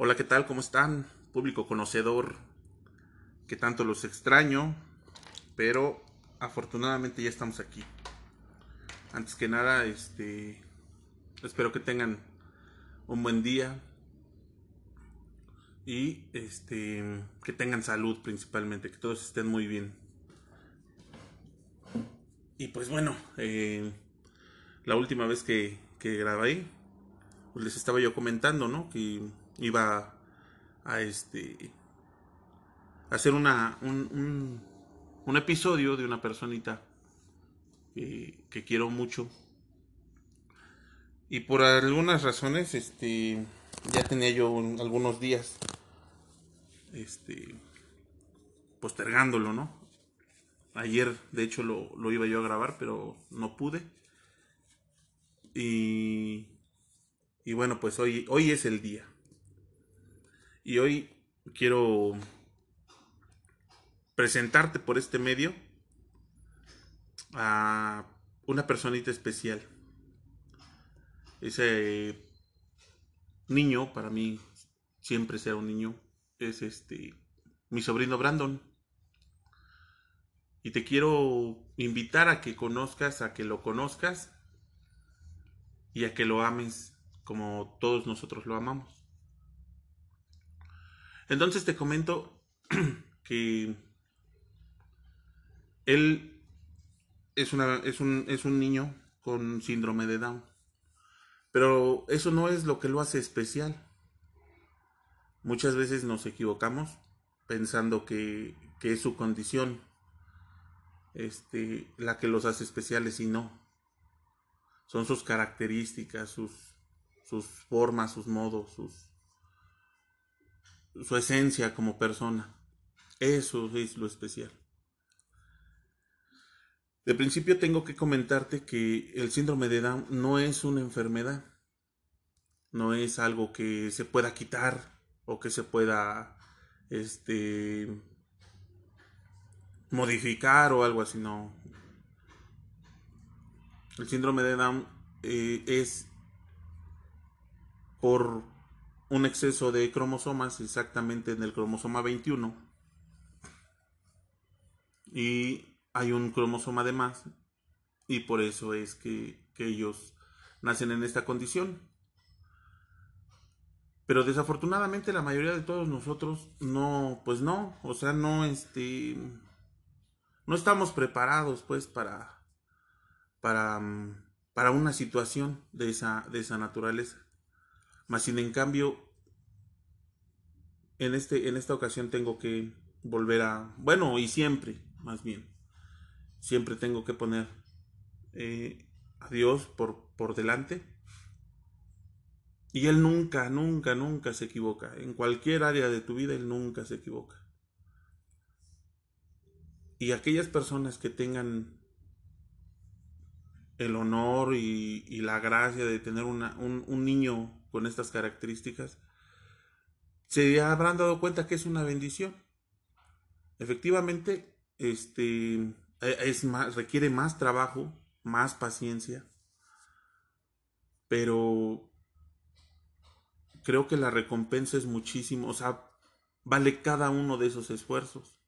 Hola, ¿qué tal? ¿Cómo están? Público conocedor, que tanto los extraño, pero afortunadamente ya estamos aquí. Antes que nada, este, espero que tengan un buen día y este, que tengan salud principalmente, que todos estén muy bien. Y pues bueno, eh, la última vez que, que grabé, pues les estaba yo comentando, ¿no? Que iba a este hacer una un, un, episodio de una personita que, que, quiero mucho. Y por algunas razones este ya tenía yo algunos días este postergándolo no ayer de hecho lo, lo iba yo a grabar pero no pude. Y y bueno pues hoy hoy es el día y hoy quiero presentarte por este medio a una personita especial. Ese niño, para mí siempre será un niño, es este mi sobrino Brandon. Y te quiero invitar a que conozcas, a que lo conozcas y a que lo ames como todos nosotros lo amamos. Entonces te comento que él es, es, un, es un niño con síndrome de Down. Pero eso no es lo que lo hace especial. Muchas veces nos equivocamos pensando que, que es su condición este, la que los hace especiales y no. Son sus características, sus, sus formas, sus modos, sus, su esencia como persona. Eso es lo especial. De principio tengo que comentarte que el síndrome de Down no es una enfermedad, no es algo que se pueda quitar o que se pueda este modificar o algo así, no. El síndrome de Down eh, es por un exceso de cromosomas exactamente en el cromosoma 21 y hay un cromosoma de más y por eso es que, que ellos nacen en esta condición. Pero desafortunadamente la mayoría de todos nosotros no, pues no, o sea, no este no estamos preparados pues para para para una situación de esa de esa naturaleza. Más sin en cambio, en, este, en esta ocasión tengo que volver a, bueno, y siempre, más bien, siempre tengo que poner eh, a Dios por, por delante. Y Él nunca, nunca, nunca se equivoca. En cualquier área de tu vida, Él nunca se equivoca. Y aquellas personas que tengan el honor y, la gracia de tener una, un, un niño con estas características, se habrán dado cuenta que es una bendición. Efectivamente, este e, es más, requiere más trabajo, más paciencia, pero creo que la recompensa es muchísimo, o sea, vale cada uno de esos esfuerzos.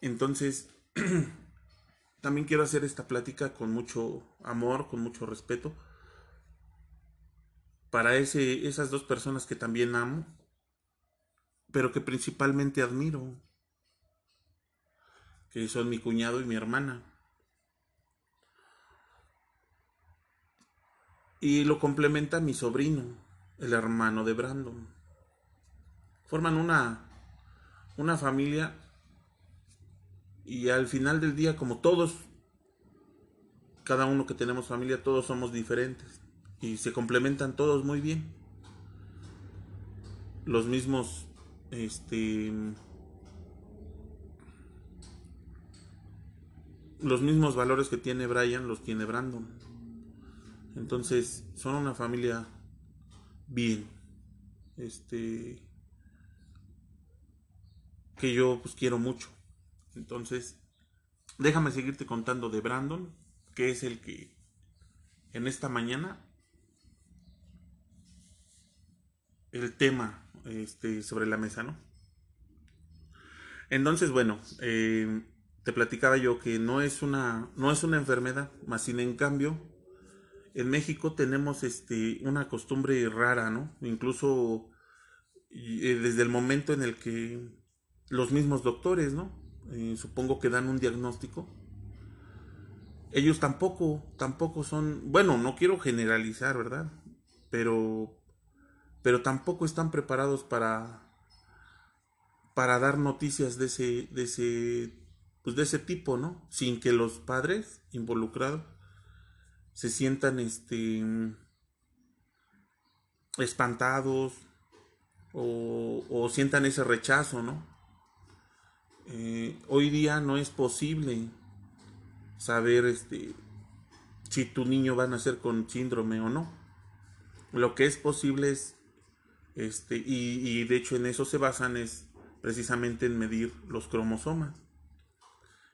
Entonces, también quiero hacer esta plática con mucho amor, con mucho respeto, para esas dos personas que también amo, pero que principalmente admiro, que son mi cuñado y mi hermana. Y lo complementa mi sobrino, el hermano de Brandon. Forman una, una familia y al final del día, como todos, cada uno que tenemos familia, todos somos diferentes y se complementan todos muy bien. Los mismos, este, los mismos valores que tiene Brian los tiene Brandon. Entonces, son una familia bien. Este que yo pues quiero mucho. Entonces, déjame seguirte contando de Brandon, que es el que en esta mañana el tema este, sobre la mesa, ¿no? Entonces, bueno, eh, te platicaba yo que no es una, no es una enfermedad, más sin en cambio, en México tenemos este, una costumbre rara, ¿no? Incluso eh, desde el momento en el que los mismos doctores, ¿no? Eh, supongo que dan un diagnóstico. Ellos tampoco, tampoco son, bueno, no quiero generalizar, ¿verdad? Pero, pero tampoco están preparados para, para dar noticias de ese, de ese, pues de ese tipo, ¿no? Sin que los padres involucrados se sientan, este, espantados o, o sientan ese rechazo, ¿no? Eh, hoy día no es posible saber este, si tu niño va a nacer con síndrome o no. Lo que es posible es, este, y, de hecho en eso se basan, es precisamente en medir los cromosomas.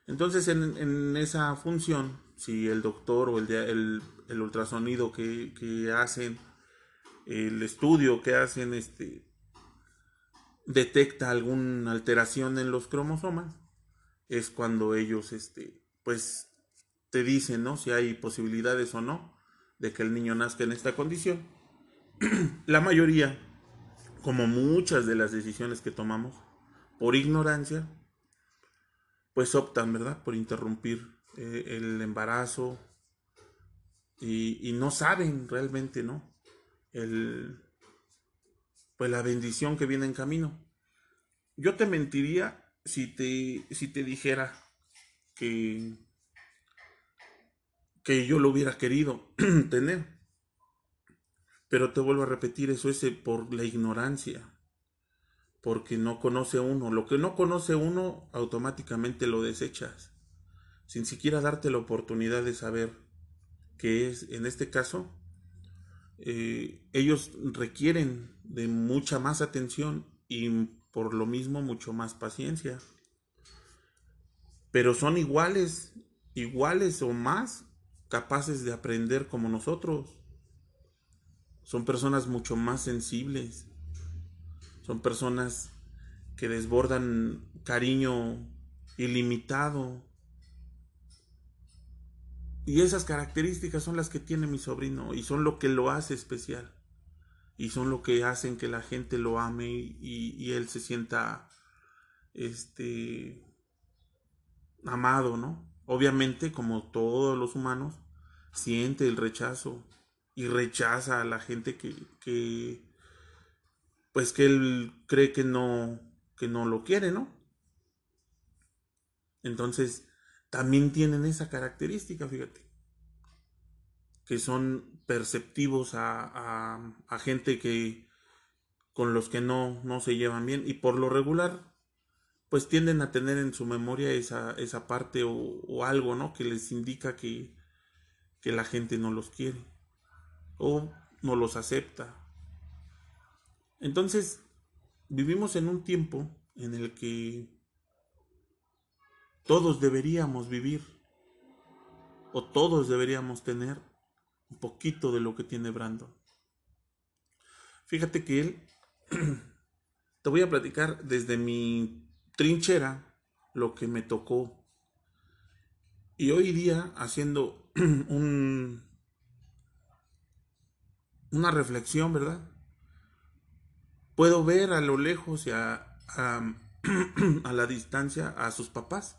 Entonces en, esa función, si el doctor o el, el, ultrasonido que, que, hacen, el estudio que hacen, este, detecta alguna alteración en los cromosomas, es cuando ellos, este, pues, te dicen, ¿no? Si hay posibilidades o no de que el niño nazca en esta condición. La mayoría, como muchas de las decisiones que tomamos, por ignorancia, pues optan, ¿verdad? Por interrumpir eh, el embarazo y, no saben realmente, ¿no? Pues la bendición que viene en camino. Yo te mentiría si te, si te dijera que, que yo lo hubiera querido tener. Pero te vuelvo a repetir, eso es por la ignorancia, porque no conoce uno. Lo que no conoce uno, automáticamente lo desechas, sin siquiera darte la oportunidad de saber qué es, en este caso, eh, ellos requieren de mucha más atención y por lo mismo mucho más paciencia. Pero son iguales, iguales o más capaces de aprender como nosotros. Son personas mucho más sensibles. Son personas que desbordan cariño ilimitado y esas características son las que tiene mi sobrino y son lo que lo hace especial. Y son lo que hacen que la gente lo ame y, él se sienta este amado, ¿no? Obviamente, como todos los humanos, siente el rechazo y rechaza a la gente que, que pues que él cree que no que no lo quiere, ¿no? Entonces, también tienen esa característica, fíjate, que son perceptivos a, a, gente que con los que no, no se llevan bien y por lo regular pues tienden a tener en su memoria esa, esa parte o, o, algo, ¿no? Que les indica que, que la gente no los quiere o no los acepta. Entonces, vivimos en un tiempo en el que todos deberíamos vivir o todos deberíamos tener un poquito de lo que tiene Brandon. Fíjate que él, te voy a platicar desde mi trinchera lo que me tocó. Y hoy día haciendo un, una reflexión, ¿verdad? Puedo ver a lo lejos y a, a la distancia a sus papás.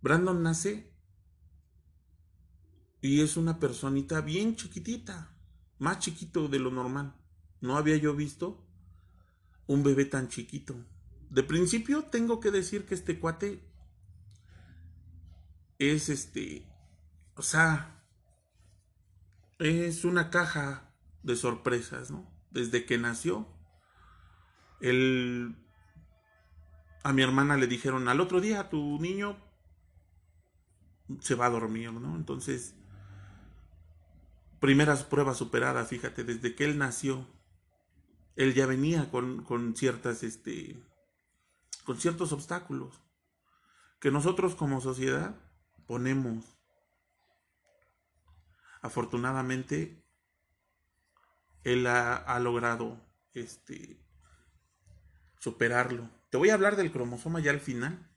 Brandon nace y es una personita bien chiquitita, más chiquito de lo normal. No había yo visto un bebé tan chiquito. De principio tengo que decir que este cuate es este, o sea, es una caja de sorpresas, ¿no? Desde que nació, él, a mi hermana le dijeron, al otro día tu niño se va a dormir, ¿no? Entonces, primeras pruebas superadas, fíjate, desde que él nació, él ya venía con, con ciertas, este, con ciertos obstáculos que nosotros como sociedad ponemos. Afortunadamente, él ha, logrado este, superarlo. Te voy a hablar del cromosoma ya al final.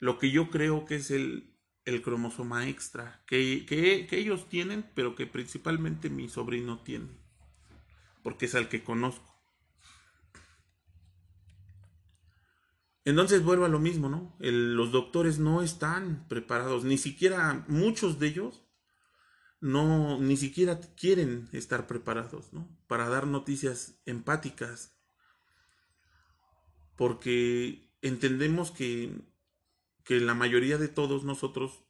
Lo que yo creo que es el, el cromosoma extra, que, que, que ellos tienen, pero que principalmente mi sobrino tiene, porque es al que conozco. Entonces vuelvo a lo mismo, ¿no? Los doctores no están preparados, ni siquiera muchos de ellos no, ni siquiera quieren estar preparados, ¿no? Para dar noticias empáticas, porque entendemos que, que la mayoría de todos nosotros,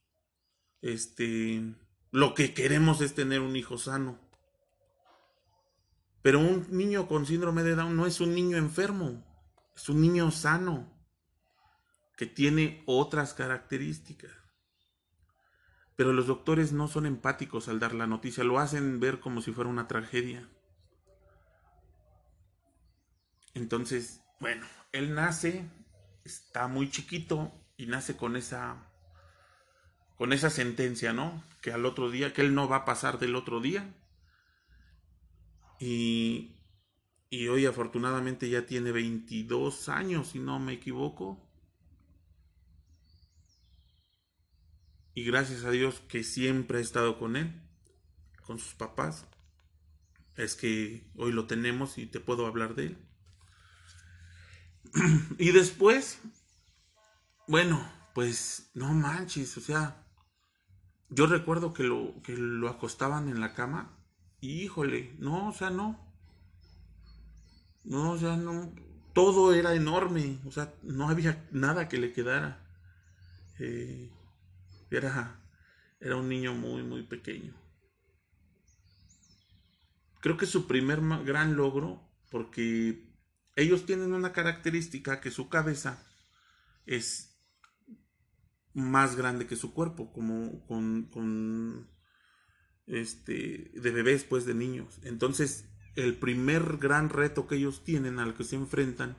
este, lo que queremos es tener un hijo sano. Pero un niño con síndrome de Down no es un niño enfermo, es un niño sano, que tiene otras características. Pero los doctores no son empáticos al dar la noticia, lo hacen ver como si fuera una tragedia. Entonces, bueno, él nace, está muy chiquito y nace con esa con esa sentencia, ¿no? Que al otro día, que él no va a pasar del otro día. Y, y hoy afortunadamente ya tiene 22 años, si no me equivoco. Y gracias a Dios que siempre ha estado con él, con sus papás. Es que hoy lo tenemos y te puedo hablar de él. Y después, bueno, pues no manches, o sea, yo recuerdo que lo, que lo acostaban en la cama y híjole, no, o sea, no. No, o sea, no. Todo era enorme, o sea, no había nada que le quedara. Eh, era, era un niño muy, muy pequeño. Creo que su primer gran logro, porque ellos tienen una característica que su cabeza es más grande que su cuerpo, como con, con este, de bebés, pues de niños. Entonces, el primer gran reto que ellos tienen al que se enfrentan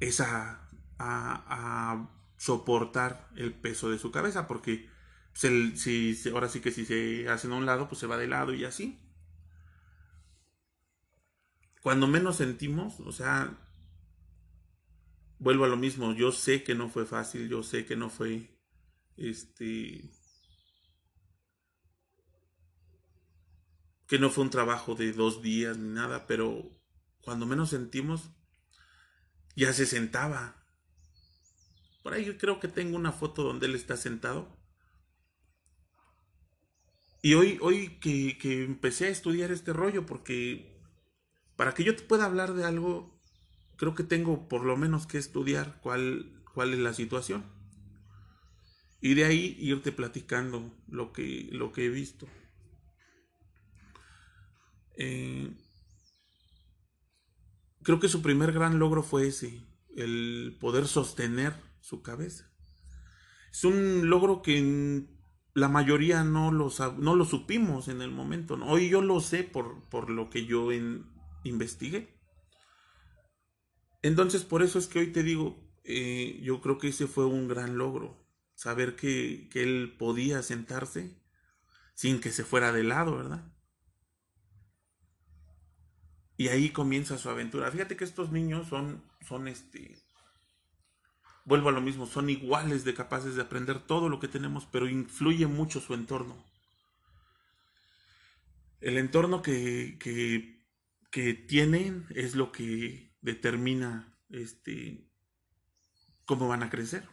es a soportar el peso de su cabeza, porque si- ahora sí que si se hacen a un lado, pues se va de lado y así. Cuando menos sentimos, o sea, vuelvo a lo mismo, yo sé que no fue fácil, yo sé que no fue, este, que no fue un trabajo de dos días ni nada, pero cuando menos sentimos, ya se sentaba. Por ahí creo que tengo una foto donde él está sentado. Y hoy, hoy que, que empecé a estudiar este rollo, porque para que yo te pueda hablar de algo, creo que tengo por lo menos que estudiar cuál, cuál es la situación. Y de ahí irte platicando lo que, lo que he visto. Eh, creo que su primer gran logro fue ese, el poder sostener su cabeza. Es un logro que la mayoría no lo, no lo supimos en el momento. Hoy yo lo sé por, por lo que yo investigué. Entonces, por eso es que hoy te digo, eh, yo creo que ese fue un gran logro. Saber que, que él podía sentarse sin que se fuera de lado, ¿verdad? Y ahí comienza su aventura. Fíjate que estos niños son, son este, vuelvo a lo mismo, son iguales de capaces de aprender todo lo que tenemos, pero influye mucho su entorno. El entorno que, que, que tienen es lo que determina este, cómo van a crecer.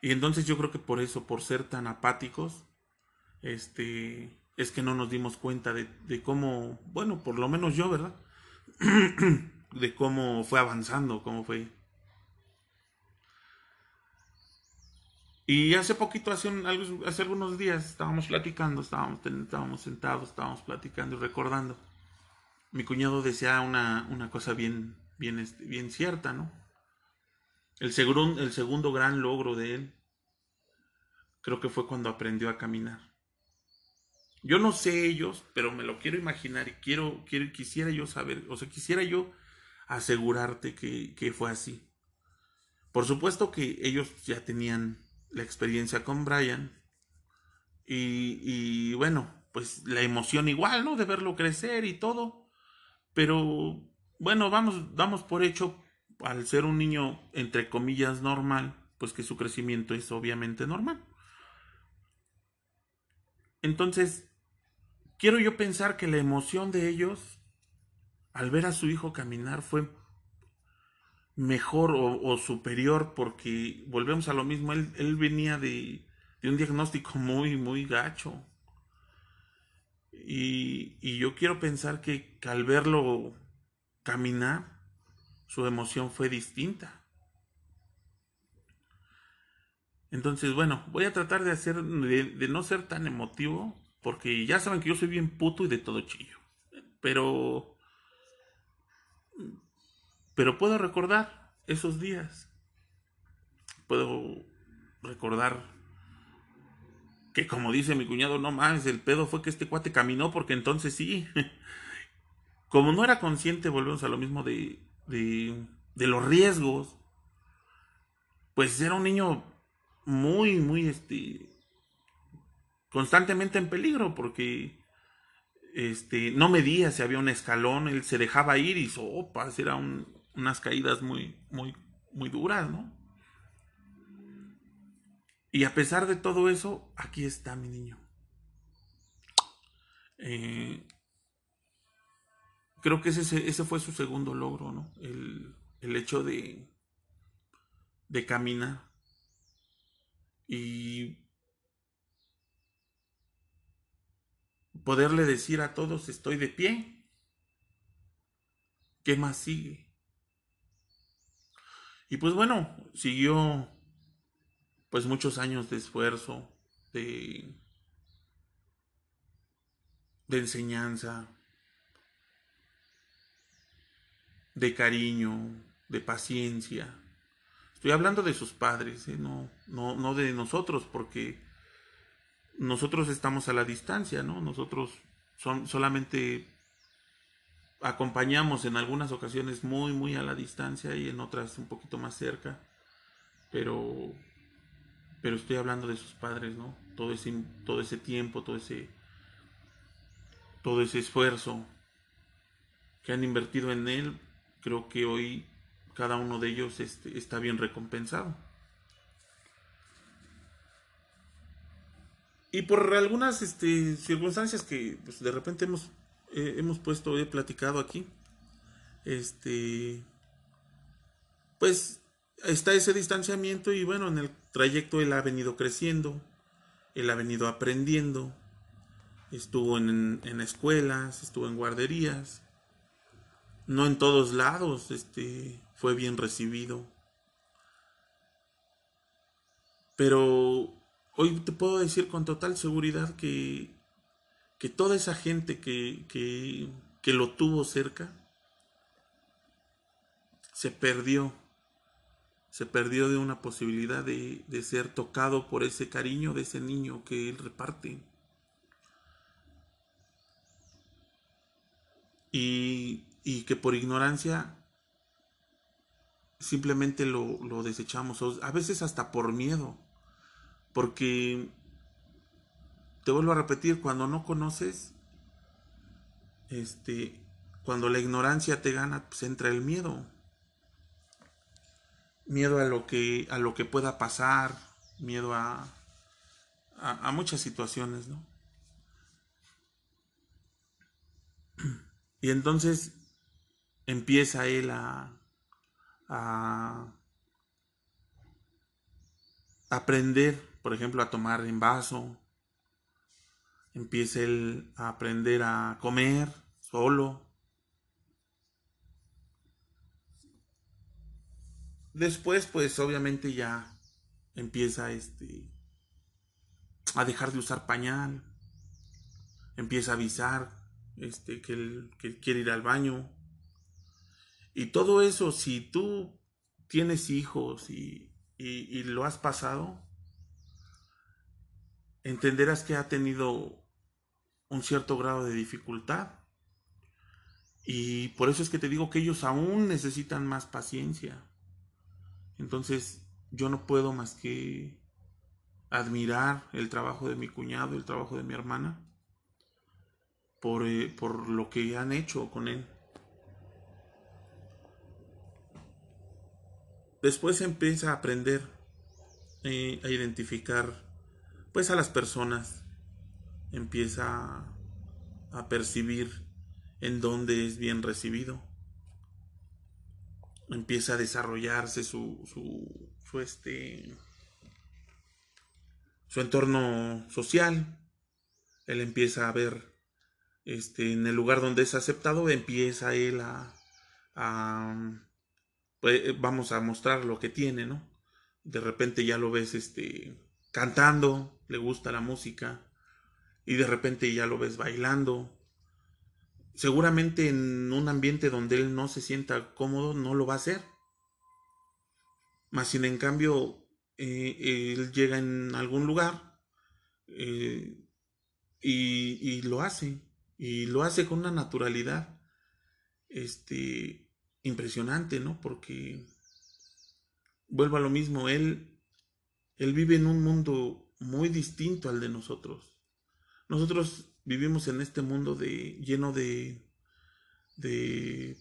Y entonces yo creo que por eso, por ser tan apáticos, este, es que no nos dimos cuenta de, de cómo, bueno, por lo menos yo, ¿verdad? de cómo fue avanzando, cómo fue. Y hace poquito, hace, hace algunos días, estábamos platicando, estábamos, estábamos sentados, estábamos platicando y recordando. Mi cuñado decía una, una cosa bien, bien, este, bien cierta, ¿no? El, segundo, el segundo gran logro de él, creo que fue cuando aprendió a caminar. Yo no sé ellos, pero me lo quiero imaginar y quiero, quiero quisiera yo saber, o sea, quisiera yo asegurarte que, que fue así. Por supuesto que ellos ya tenían la experiencia con Brian y, y bueno, pues la emoción igual, ¿no? De verlo crecer y todo. Pero bueno, vamos, damos por hecho, al ser un niño, entre comillas, normal, pues que su crecimiento es obviamente normal. Entonces, quiero yo pensar que la emoción de ellos al ver a su hijo caminar fue mejor o, superior porque volvemos a lo mismo, él, venía de, de, un diagnóstico muy, muy gacho. Y, yo quiero pensar que, que al verlo caminar, su emoción fue distinta. Entonces, bueno, voy a tratar de hacer, de, no ser tan emotivo, porque ya saben que yo soy bien puto y de todo chillo. Pero, pero puedo recordar esos días. Puedo recordar que como dice mi cuñado, no más, el pedo fue que este cuate caminó porque entonces sí. Como no era consciente, volvemos a lo mismo de, de, de los riesgos, pues era un niño muy, muy, este, constantemente en peligro porque, este, no medía si había un escalón, él se dejaba ir y sopas, eran unas caídas muy, muy, muy duras, ¿no? Y a pesar de todo eso, aquí está mi niño. Eh, creo que ese, ese fue su segundo logro, ¿no? El, el hecho de, de caminar y poderle decir a todos estoy de pie. ¿Qué más sigue? Y pues bueno, siguió pues muchos años de esfuerzo, de, enseñanza, de cariño, de paciencia, Estoy hablando de sus padres, ¿eh? no, no, no de nosotros, porque nosotros estamos a la distancia, ¿no? Nosotros son, solamente acompañamos en algunas ocasiones muy, muy a la distancia y en otras un poquito más cerca. Pero, pero estoy hablando de sus padres, ¿no? Todo ese, todo ese tiempo, todo ese, todo ese esfuerzo que han invertido en él, creo que hoy cada uno de ellos este, está bien recompensado. Y por algunas este, circunstancias que pues, de repente hemos, eh, hemos puesto, he platicado aquí, este, pues está ese distanciamiento y bueno, en el trayecto él ha venido creciendo, él ha venido aprendiendo, estuvo en, en escuelas, estuvo en guarderías, no en todos lados, este, fue bien recibido. Pero hoy te puedo decir con total seguridad que, que toda esa gente que, que, lo tuvo cerca se perdió. Se perdió de una posibilidad de, de ser tocado por ese cariño de ese niño que él reparte. Y, y que por ignorancia simplemente lo, lo desechamos, a veces hasta por miedo, porque te vuelvo a repetir, cuando no conoces, este, cuando la ignorancia te gana, pues entra el miedo. Miedo a lo que, a lo que pueda pasar, miedo a, a, muchas situaciones, ¿no? Y entonces empieza él a aprender, por ejemplo, a tomar en vaso. Empieza él a aprender a comer solo. Después, pues obviamente ya empieza este a dejar de usar pañal. Empieza a avisar este que él, que quiere ir al baño. Y todo eso, si tú tienes hijos y, lo has pasado, entenderás que ha tenido un cierto grado de dificultad. Y por eso es que te digo que ellos aún necesitan más paciencia. Entonces yo no puedo más que admirar el trabajo de mi cuñado, el trabajo de mi hermana, por, eh, por lo que han hecho con él. Después empieza a aprender eh, a identificar pues a las personas, empieza a percibir en dónde es bien recibido, empieza a desarrollarse su, su, su este su entorno social, él empieza a ver este, en el lugar donde es aceptado, empieza él a, pues, vamos a mostrar lo que tiene, ¿no? De repente ya lo ves este, cantando, le gusta la música, y de repente ya lo ves bailando. Seguramente en un ambiente donde él no se sienta cómodo, no lo va a hacer. Más sin en cambio, eh, él llega en algún lugar eh, y, y, lo hace. Y lo hace con una naturalidad este, impresionante, ¿no? Porque vuelvo a lo mismo, él, él vive en un mundo muy distinto al de nosotros. Nosotros vivimos en este mundo de, lleno de, de,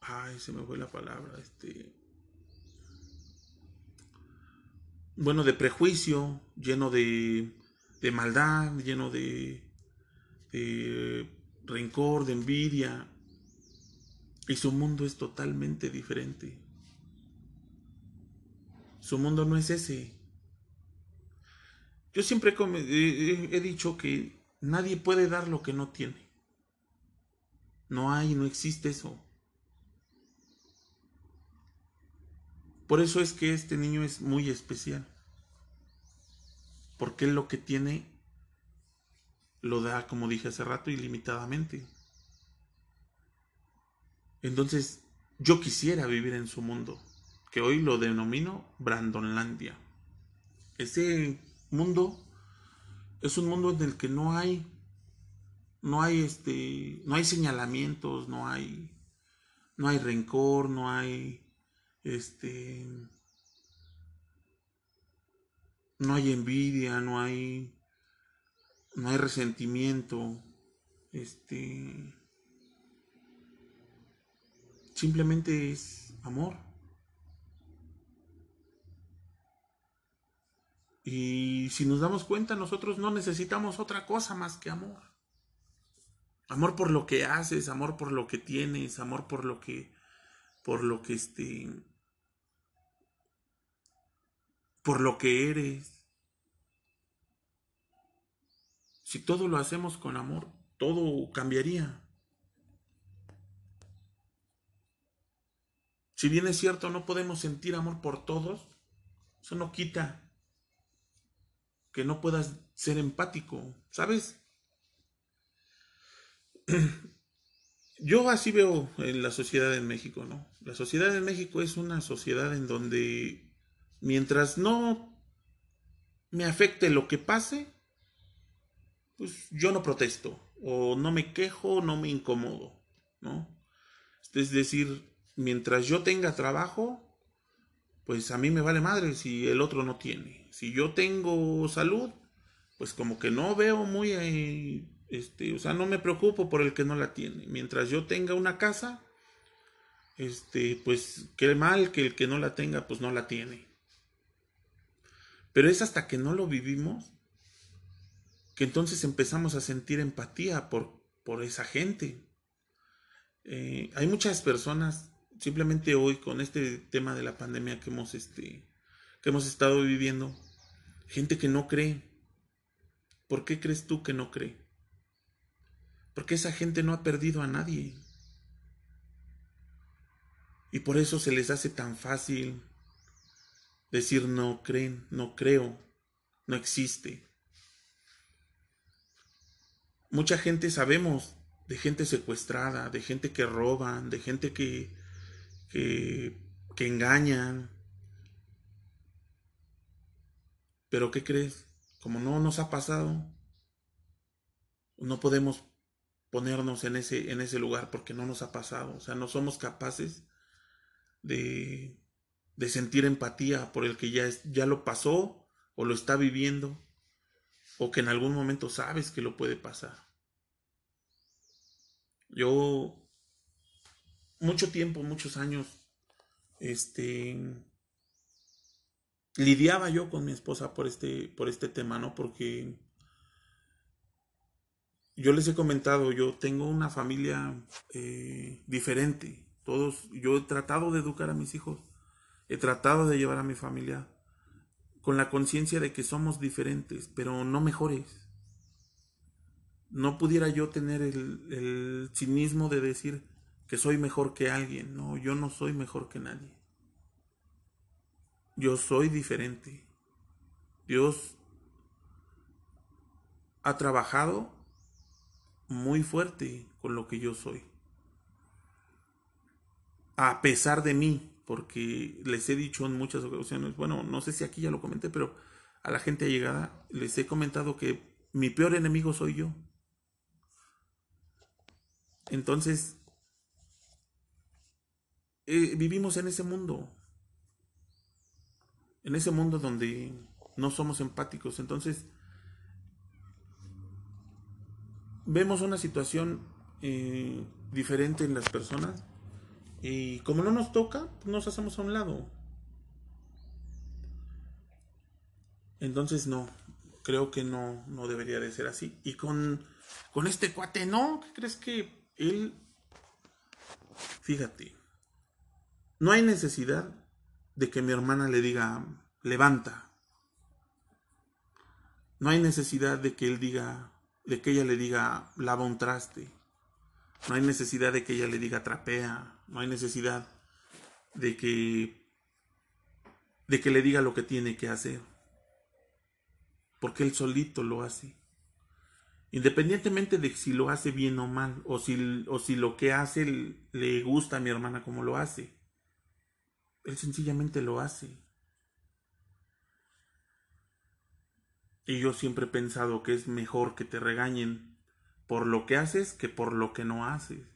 ay, se me fue la palabra, este, bueno, de prejuicio, lleno de, de maldad, lleno de, de rencor, de envidia. Y su mundo es totalmente diferente. Su mundo no es ese. Yo siempre he dicho que nadie puede dar lo que no tiene. No hay, no existe eso. Por eso es que este niño es muy especial. Porque lo que tiene lo da, como dije hace rato, ilimitadamente. Entonces, yo quisiera vivir en su mundo, que hoy lo denomino Brandonlandia. Ese mundo es un mundo en el que no hay no hay este no hay señalamientos, no hay no hay rencor, no hay este, no hay envidia, no hay, no hay resentimiento, este, simplemente es amor. Y si nos damos cuenta, nosotros no necesitamos otra cosa más que amor. Amor por lo que haces, amor por lo que tienes, amor por lo que por lo que este por lo que eres. Si todo lo hacemos con amor, todo cambiaría. Si bien es cierto, no podemos sentir amor por todos, eso no quita que no puedas ser empático, ¿sabes? Yo así veo en la sociedad en México, ¿no? La sociedad en México es una sociedad en donde mientras no me afecte lo que pase, pues yo no protesto, o no me quejo, no me incomodo, ¿no? Es decir, mientras yo tenga trabajo, pues a mí me vale madre si el otro no tiene. Si yo tengo salud, pues como que no veo muy eh, este, o sea, no me preocupo por el que no la tiene. Mientras yo tenga una casa, este, pues qué mal que el que no la tenga, pues no la tiene. Pero es hasta que no lo vivimos que entonces empezamos a sentir empatía por, por esa gente. Eh, hay muchas personas, simplemente hoy con este tema de la pandemia que hemos, este, que hemos estado viviendo, gente que no cree. ¿Por qué crees tú que no cree? Porque esa gente no ha perdido a nadie. Y por eso se les hace tan fácil decir no creen, no creo, no existe. Mucha gente sabemos de gente secuestrada, de gente que roban, de gente que, que, engañan. Pero ¿qué crees? Como no nos ha pasado, no podemos ponernos en ese, en ese lugar porque no nos ha pasado. O sea, no somos capaces de, de sentir empatía por el que ya, es, ya lo pasó o lo está viviendo o que en algún momento sabes que lo puede pasar. Yo mucho tiempo, muchos años, este, lidiaba yo con mi esposa por este, por este tema, ¿no? Porque yo les he comentado, yo tengo una familia eh, diferente. Todos, yo he tratado de educar a mis hijos, he tratado de llevar a mi familia con la conciencia de que somos diferentes, pero no mejores. No pudiera yo tener el, el cinismo de decir que soy mejor que alguien. No, yo no soy mejor que nadie. Yo soy diferente. Dios ha trabajado muy fuerte con lo que yo soy. A pesar de mí, porque les he dicho en muchas ocasiones, bueno, no sé si aquí ya lo comenté, pero a la gente llegada les he comentado que mi peor enemigo soy yo. Entonces, eh, vivimos en ese mundo, en ese mundo donde no somos empáticos. Entonces, vemos una situación eh, diferente en las personas y como no nos toca, pues nos hacemos a un lado. Entonces no, creo que no, no debería de ser así. Y con, con este cuate, no, ¿qué crees que él, fíjate, no hay necesidad de que mi hermana le diga, levanta. No hay necesidad de que él diga, de que ella le diga, lava un traste. No hay necesidad de que ella le diga, trapea. No hay necesidad de que, de que le diga lo que tiene que hacer. Porque él solito lo hace. Independientemente de si lo hace bien o mal, o si, o si lo que hace le gusta a mi hermana como lo hace. Él sencillamente lo hace. Y yo siempre he pensado que es mejor que te regañen por lo que haces que por lo que no haces.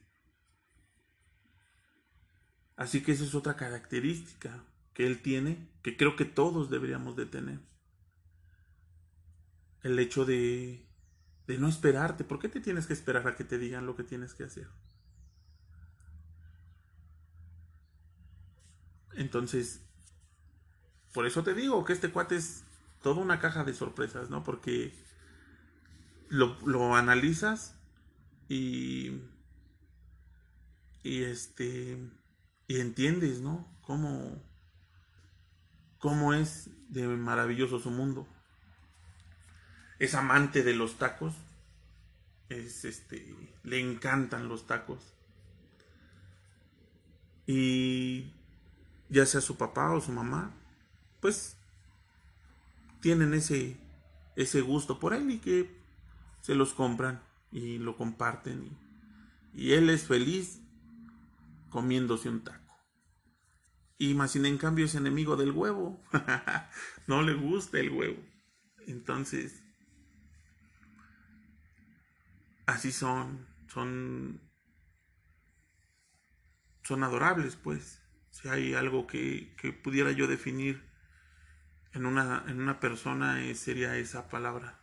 Así que esa es otra característica que él tiene, que creo que todos deberíamos de tener. El hecho de, de no esperarte. ¿Por qué te tienes que esperar a que te digan lo que tienes que hacer? Entonces, por eso te digo que este cuate es toda una caja de sorpresas, ¿no? Porque lo, lo analizas y, y este, y entiendes, ¿no? Cómo, cómo es de maravilloso su mundo. Es amante de los tacos. Es este, le encantan los tacos. Y ya sea su papá o su mamá, pues tienen ese, ese gusto por él y que se los compran y lo comparten y, él es feliz comiéndose un taco. Y más en cambio es enemigo del huevo. no le gusta el huevo. Entonces, así son, son, son adorables, pues. Si hay algo que, que pudiera yo definir en una, en una persona eh, sería esa palabra.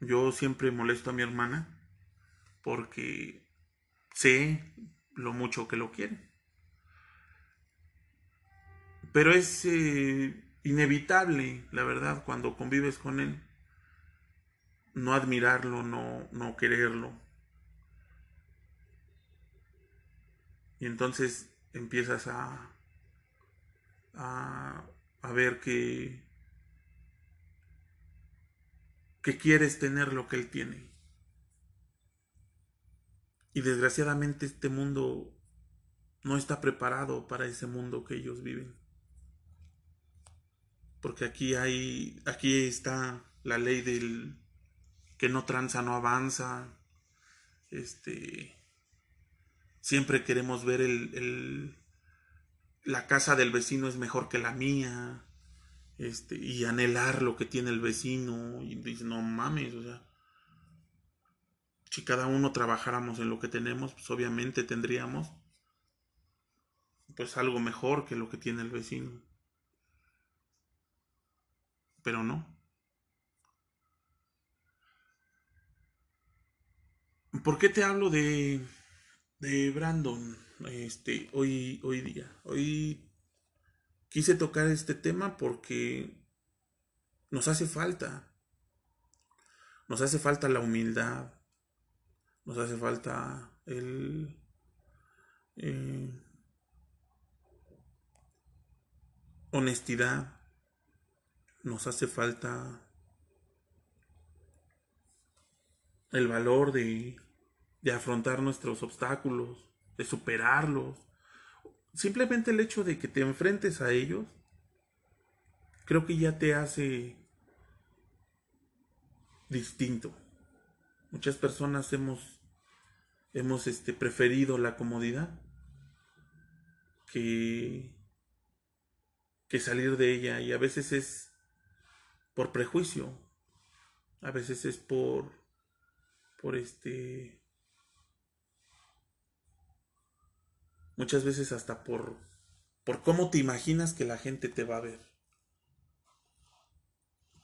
Yo siempre molesto a mi hermana porque sé lo mucho que lo quiere. Pero es eh, inevitable, la verdad, cuando convives con él, no admirarlo, no, no quererlo. Y entonces empiezas a, a, ver que, que quieres tener lo que él tiene. Y desgraciadamente este mundo no está preparado para ese mundo que ellos viven. Porque aquí hay, aquí está la ley del que no tranza, no avanza. Este, siempre queremos ver el, la casa del vecino es mejor que la mía, este, y anhelar lo que tiene el vecino, y dice, no mames, o sea, si cada uno trabajáramos en lo que tenemos, pues obviamente tendríamos pues algo mejor que lo que tiene el vecino. Pero no. ¿Por qué te hablo de, de Brandon este, hoy, hoy día? Hoy quise tocar este tema porque nos hace falta. Nos hace falta la humildad. Nos hace falta el... Eh, honestidad. Nos hace falta el valor de, de afrontar nuestros obstáculos, de superarlos. Simplemente el hecho de que te enfrentes a ellos, creo que ya te hace distinto. Muchas personas hemos, hemos este, preferido la comodidad que, que salir de ella y a veces es por prejuicio, a veces es por por este muchas veces hasta por por cómo te imaginas que la gente te va a ver.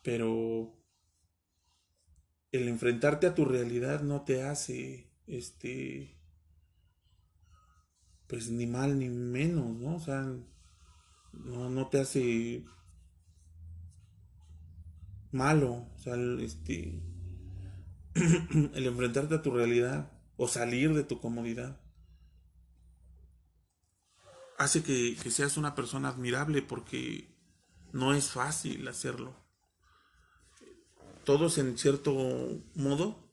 Pero el enfrentarte a tu realidad no te hace este pues ni mal ni menos, ¿no? O sea, no, no te hace malo, o sea, este el enfrentarte a tu realidad o salir de tu comodidad hace que, seas una persona admirable porque no es fácil hacerlo. Todos en cierto modo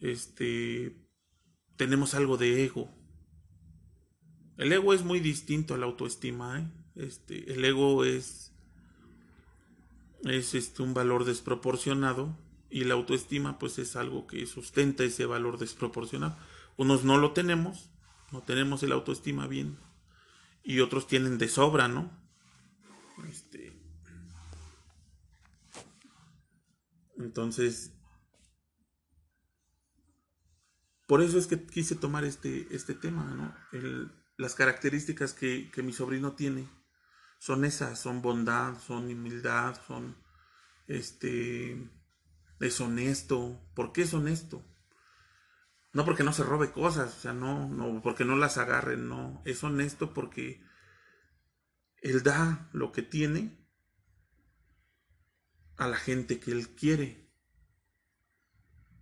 este tenemos algo de ego. El ego es muy distinto a la autoestima, ¿eh? Este, el ego es es este un valor desproporcionado y la autoestima pues es algo que sustenta ese valor desproporcionado. Unos no lo tenemos, no tenemos el autoestima bien y otros tienen de sobra, ¿no? Este Entonces por eso es que quise tomar este, este tema, ¿no? las características que, que mi sobrino tiene son esas, son bondad, son humildad, son este es honesto. ¿Por qué es honesto? No porque no se robe cosas, o sea, no, no, porque no las agarre, no. Es honesto porque él da lo que tiene a la gente que él quiere.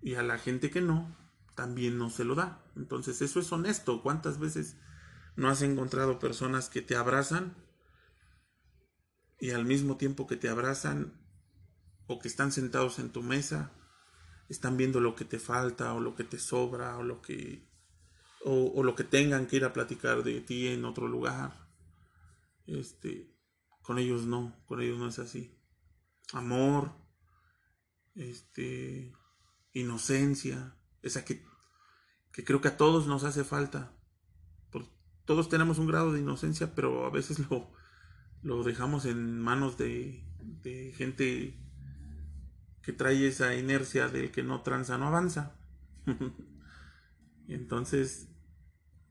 Y a la gente que no, también no se lo da. Entonces eso es honesto. ¿Cuántas veces no has encontrado personas que te abrazan y al mismo tiempo que te abrazan o que están sentados en tu mesa, están viendo lo que te falta o lo que te sobra o lo que o, lo que tengan que ir a platicar de ti en otro lugar. Este, con ellos no, con ellos no es así. Amor, este, inocencia, esa que, que creo que a todos nos hace falta. todos tenemos un grado de inocencia, pero a veces lo, lo dejamos en manos de, de gente que trae esa inercia del que no tranza no avanza. entonces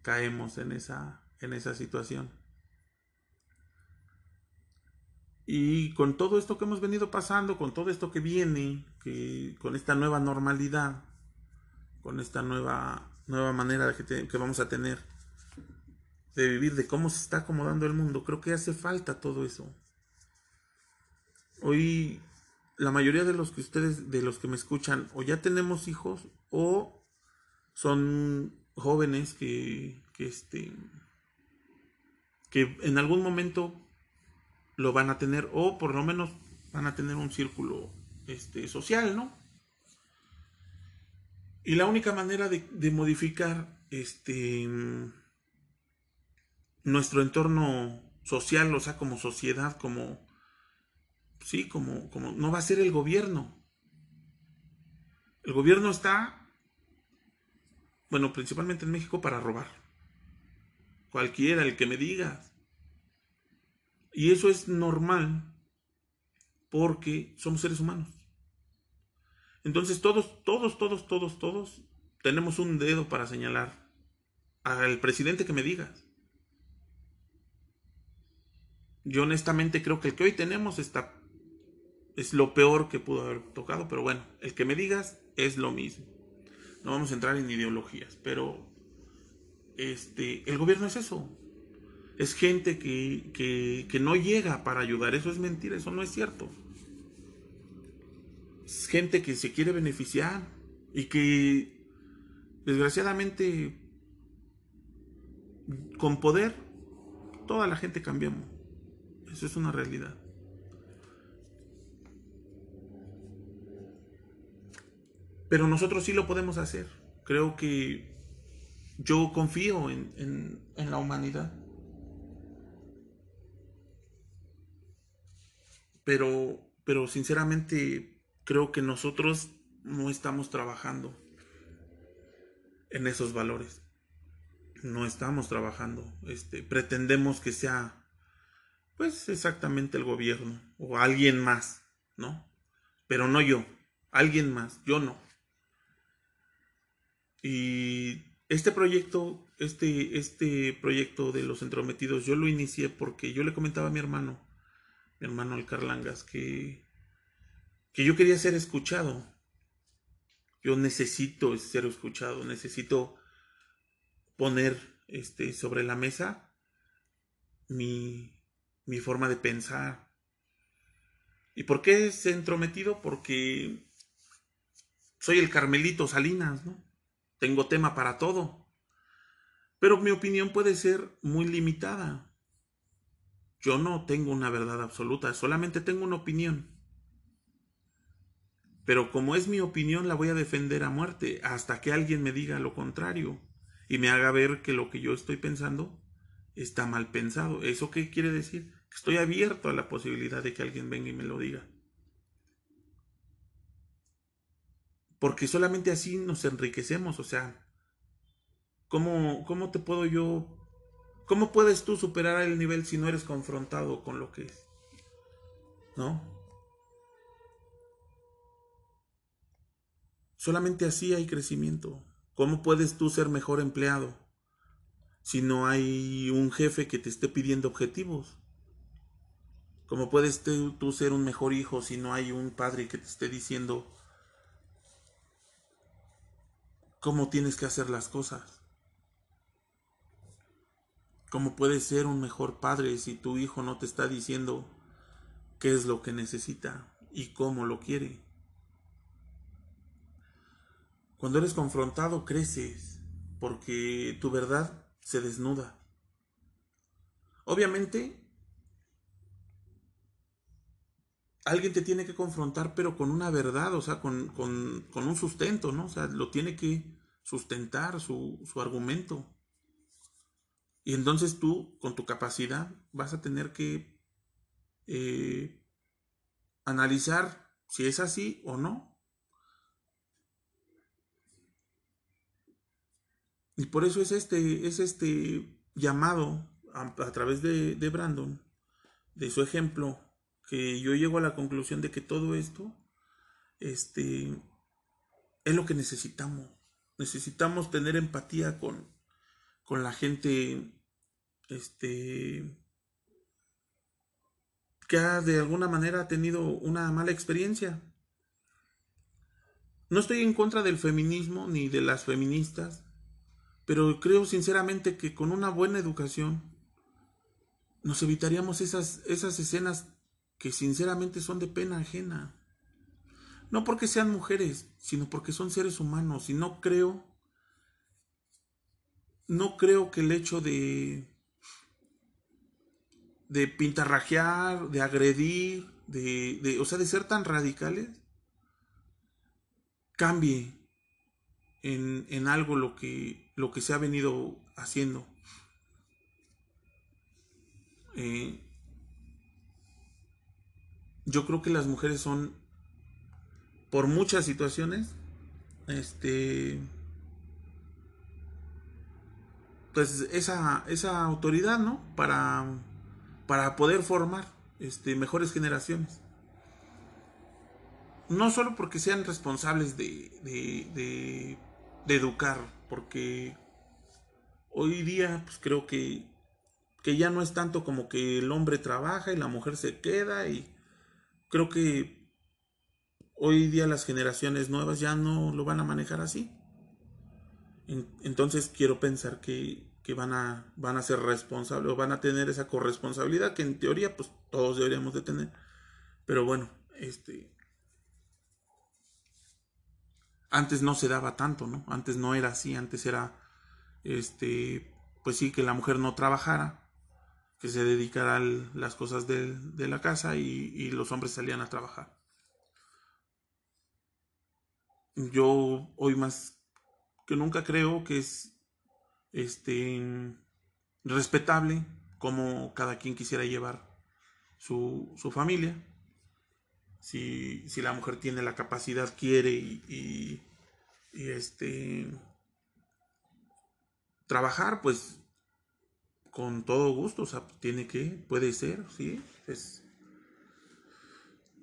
caemos en esa, en esa situación. Y con todo esto que hemos venido pasando, con todo esto que viene, con esta nueva normalidad, con esta nueva, nueva manera que vamos a tener de vivir, de cómo se está acomodando el mundo, creo que hace falta todo eso. Hoy la mayoría de los que ustedes, de los que me escuchan, o ya tenemos hijos, o son jóvenes que, que este, que en algún momento lo van a tener, o por lo menos van a tener un círculo este, social, ¿no? Y la única manera de, de modificar este nuestro entorno social, o sea, como sociedad, como sí, como, como no va a ser el gobierno. El gobierno está, bueno, principalmente en México para robar. Cualquiera, el que me diga. Y eso es normal porque somos seres humanos. Entonces todos, todos, todos, todos, todos tenemos un dedo para señalar al presidente que me digas. Yo honestamente creo que el que hoy tenemos está es lo peor que pudo haber tocado, pero bueno, el que me digas es lo mismo. no vamos a entrar en ideologías, pero este, el gobierno es eso. Es gente que, que, que no llega para ayudar. Eso es mentira, eso no es cierto. Es gente que se quiere beneficiar y que desgraciadamente con poder toda la gente cambiamos. Eso es una realidad. Pero nosotros sí lo podemos hacer. Creo que yo confío en, la humanidad. Pero, pero sinceramente creo que nosotros no estamos trabajando en esos valores. No estamos trabajando. Este, pretendemos que sea, pues, exactamente el gobierno o alguien más, ¿no? Pero no yo, alguien más, yo no. Y este proyecto, este, este proyecto de los entrometidos, yo lo inicié porque yo le comentaba a mi hermano, mi hermano el Carlangas, que, que yo quería ser escuchado. Yo necesito ser escuchado, necesito poner este, sobre la mesa mi, mi forma de pensar. ¿Y por qué es entrometido? Porque soy el Carmelito Salinas, ¿no? Tengo tema para todo. Pero mi opinión puede ser muy limitada. Yo no tengo una verdad absoluta, solamente tengo una opinión. Pero como es mi opinión, la voy a defender a muerte hasta que alguien me diga lo contrario y me haga ver que lo que yo estoy pensando está mal pensado. ¿Eso qué quiere decir? Estoy abierto a la posibilidad de que alguien venga y me lo diga. Porque solamente así nos enriquecemos, o sea, ¿cómo, cómo te puedo yo, cómo puedes tú superar el nivel si no eres confrontado con lo que es? ¿No? Solamente así hay crecimiento. ¿Cómo puedes tú ser mejor empleado si no hay un jefe que te esté pidiendo objetivos? ¿Cómo puedes tú ser un mejor hijo si no hay un padre que te esté diciendo cómo tienes que hacer las cosas? ¿Cómo puedes ser un mejor padre si tu hijo no te está diciendo qué es lo que necesita y cómo lo quiere? Cuando eres confrontado creces porque tu verdad se desnuda. Obviamente, alguien te tiene que confrontar, pero con una verdad, o sea, con, un sustento, ¿no? O sea, lo tiene que sustentar su, argumento. Y entonces tú, con tu capacidad, vas a tener que eh, analizar si es así o no. Y por eso es este, es este llamado a, través de, de, Brandon, de su ejemplo, que yo llego a la conclusión de que todo esto este, es lo que necesitamos. Necesitamos tener empatía con, con la gente este, que ha, de alguna manera ha tenido una mala experiencia. No estoy en contra del feminismo ni de las feministas, pero creo sinceramente que con una buena educación nos evitaríamos esas, esas escenas que sinceramente son de pena ajena. No porque sean mujeres, sino porque son seres humanos. Y no creo, no creo que el hecho de, de pintarrajear, de agredir, de, de, o sea, de ser tan radicales, cambie en, en algo lo que, lo que se ha venido haciendo. Eh, yo creo que las mujeres son, por muchas situaciones, este, pues esa, esa autoridad, ¿no? Para, para poder formar este, mejores generaciones. No solo porque sean responsables de, de, de educar, porque hoy día pues creo que, que ya no es tanto como que el hombre trabaja y la mujer se queda y creo que hoy día las generaciones nuevas ya no lo van a manejar así. entonces quiero pensar que, van, a, van a ser responsables o van a tener esa corresponsabilidad que en teoría pues todos deberíamos de tener. Pero bueno, este... Antes no se daba tanto, ¿no? Antes no era así, antes era, este, pues sí, que la mujer no trabajara, que se dedicara a las cosas de, la casa y los hombres salían a trabajar. Yo hoy más que nunca creo que es este respetable como cada quien quisiera llevar su, su familia. Si, si, la mujer tiene la capacidad, quiere y, y, este trabajar, pues con todo gusto, o sea, tiene que, puede ser, sí, es,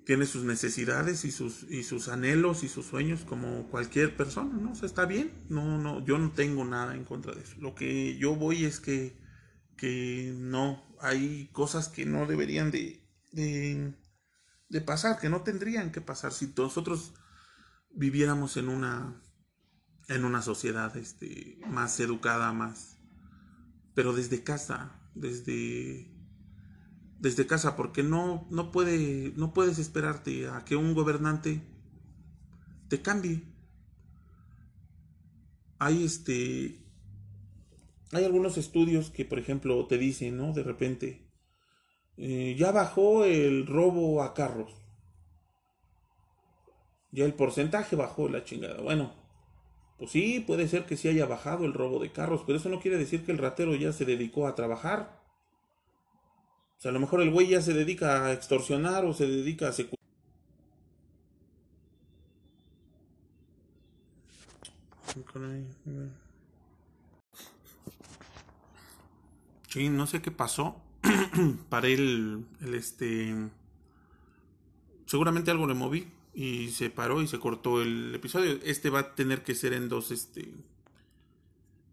tiene sus necesidades y sus, y sus anhelos y sus sueños como cualquier persona, ¿no? O sea, está bien, no, no, yo no tengo nada en contra de eso. Lo que yo voy es que, que no, hay cosas que no deberían de, de, pasar, que no tendrían que pasar si nosotros viviéramos en una, en una sociedad este, más educada, más, pero desde casa, desde desde casa, porque no, no, puede, no puedes esperarte a que un gobernante te cambie. Hay este. Hay algunos estudios que, por ejemplo, te dicen, ¿no? De repente. Eh, ya bajó el robo a carros. Ya el porcentaje bajó la chingada. Bueno, pues sí, puede ser que sí haya bajado el robo de carros, pero eso no quiere decir que el ratero ya se dedicó a trabajar. O sea, a lo mejor el güey ya se dedica a extorsionar o se dedica a secuestrar. Sí, no sé qué pasó. Paré el, el este. Seguramente algo le moví y se paró y se cortó el episodio. Este va a tener que ser en dos, este,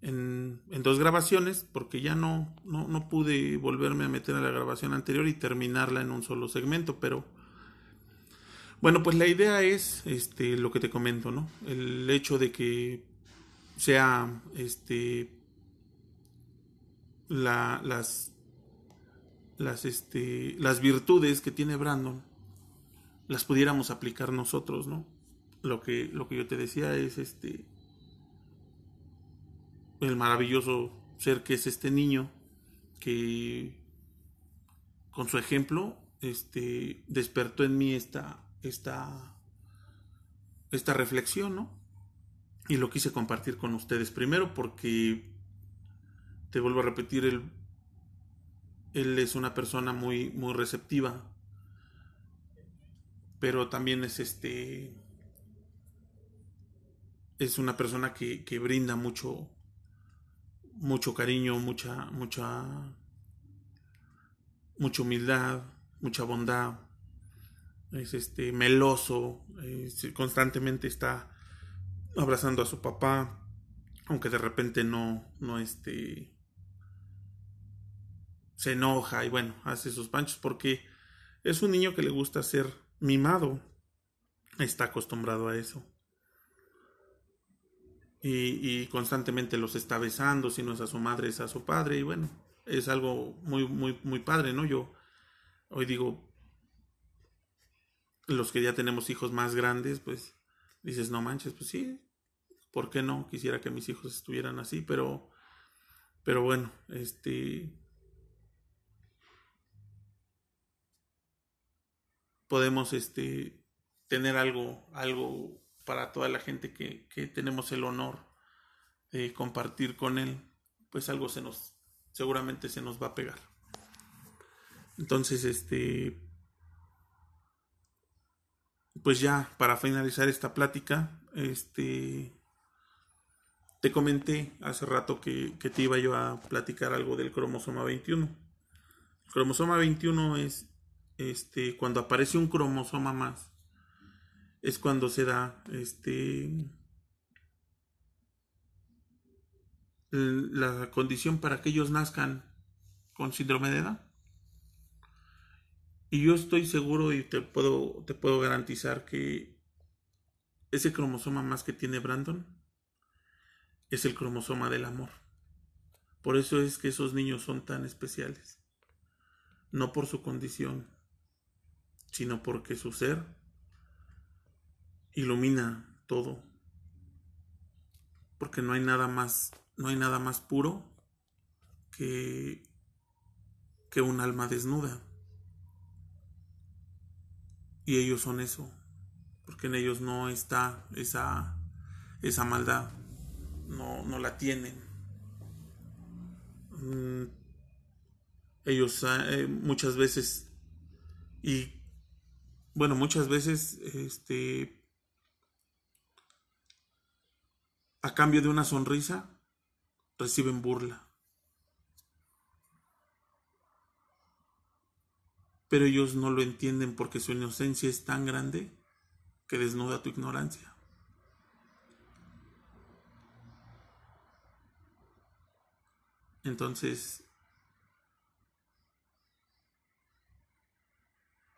en, dos grabaciones porque ya no, no, pude volverme a meter a la grabación anterior y terminarla en un solo segmento, pero bueno, pues la idea es este lo que te comento, ¿no? El hecho de que sea este la, las las este las virtudes que tiene Brandon las pudiéramos aplicar nosotros, ¿no? Lo que lo que yo te decía es este el maravilloso ser que es este niño que con su ejemplo este despertó en mí esta esta esta reflexión, ¿no? Y lo quise compartir con ustedes primero porque te vuelvo a repetir él él es una persona muy muy receptiva pero también es este es una persona que, brinda mucho mucho cariño, mucha, mucha, mucha humildad, mucha bondad. Es este meloso, constantemente está abrazando a su papá, aunque de repente no, no este, se enoja y bueno, hace sus panchos porque es un niño que le gusta ser mimado, está acostumbrado a eso y, constantemente los está besando, si no es a su madre, es a su padre, y bueno, es algo muy, muy, muy padre, ¿no? Yo hoy digo, los que ya tenemos hijos más grandes, pues dices, no manches, pues sí, ¿por qué no? Quisiera que mis hijos estuvieran así, pero, pero bueno, este... Podemos, este, tener algo, algo para toda la gente que, tenemos el honor de compartir con él, pues algo se nos, seguramente se nos va a pegar. Entonces, este, pues ya para finalizar esta plática, este, te comenté hace rato que, que, te iba yo a platicar algo del cromosoma 21. El cromosoma 21 es este, cuando aparece un cromosoma más es cuando se da este la condición para que ellos nazcan con síndrome de edad. Y yo estoy seguro y te puedo, te puedo garantizar que ese cromosoma más que tiene Brandon, es el cromosoma del amor. Por eso es que esos niños son tan especiales. No por su condición, sino porque su ser ilumina todo. Porque no hay nada más, no hay nada más puro que, que un alma desnuda. Y ellos son eso, porque en ellos no está esa, esa maldad, no, no la tienen. Mm, ellos eh, muchas veces, y bueno, muchas veces, este, a cambio de una sonrisa, reciben burla. pero ellos no lo entienden porque su inocencia es tan grande que desnuda tu ignorancia. Entonces,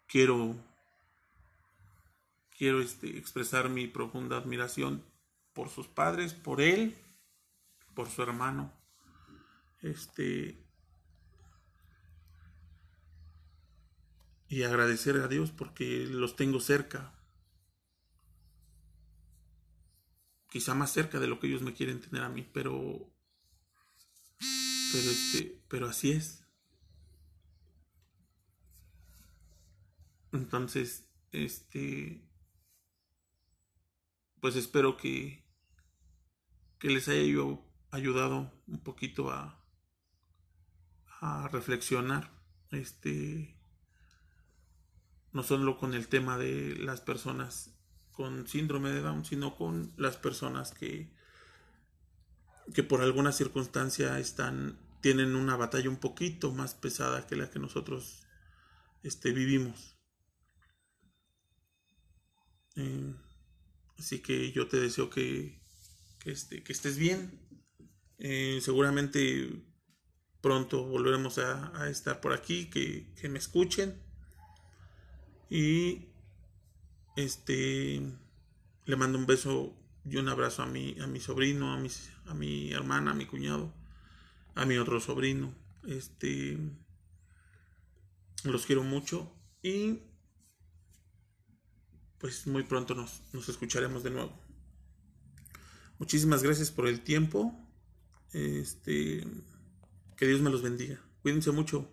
quiero quiero este, expresar mi profunda admiración por sus padres, por él, por su hermano. Este y agradecer a Dios porque los tengo cerca. Quizá más cerca de lo que ellos me quieren tener a mí, pero pero este, pero así es. Entonces, este pues espero que que les haya yo ayudado un poquito a reflexionar este no solo con el tema de las personas con síndrome de Down, sino con las personas que, que por alguna circunstancia están, tienen una batalla un poquito más pesada que la que nosotros este, vivimos. Eh, así que yo te deseo que, que, este, que estés bien. Eh, seguramente pronto volveremos a, a estar por aquí, que, que me escuchen y este le mando un beso y un abrazo a mi, a mi sobrino, a, mis, a mi hermana, a mi cuñado, a mi otro sobrino. Este los quiero mucho y pues muy pronto nos, nos escucharemos de nuevo. Muchísimas gracias por el tiempo. Este que Dios me los bendiga. Cuídense mucho.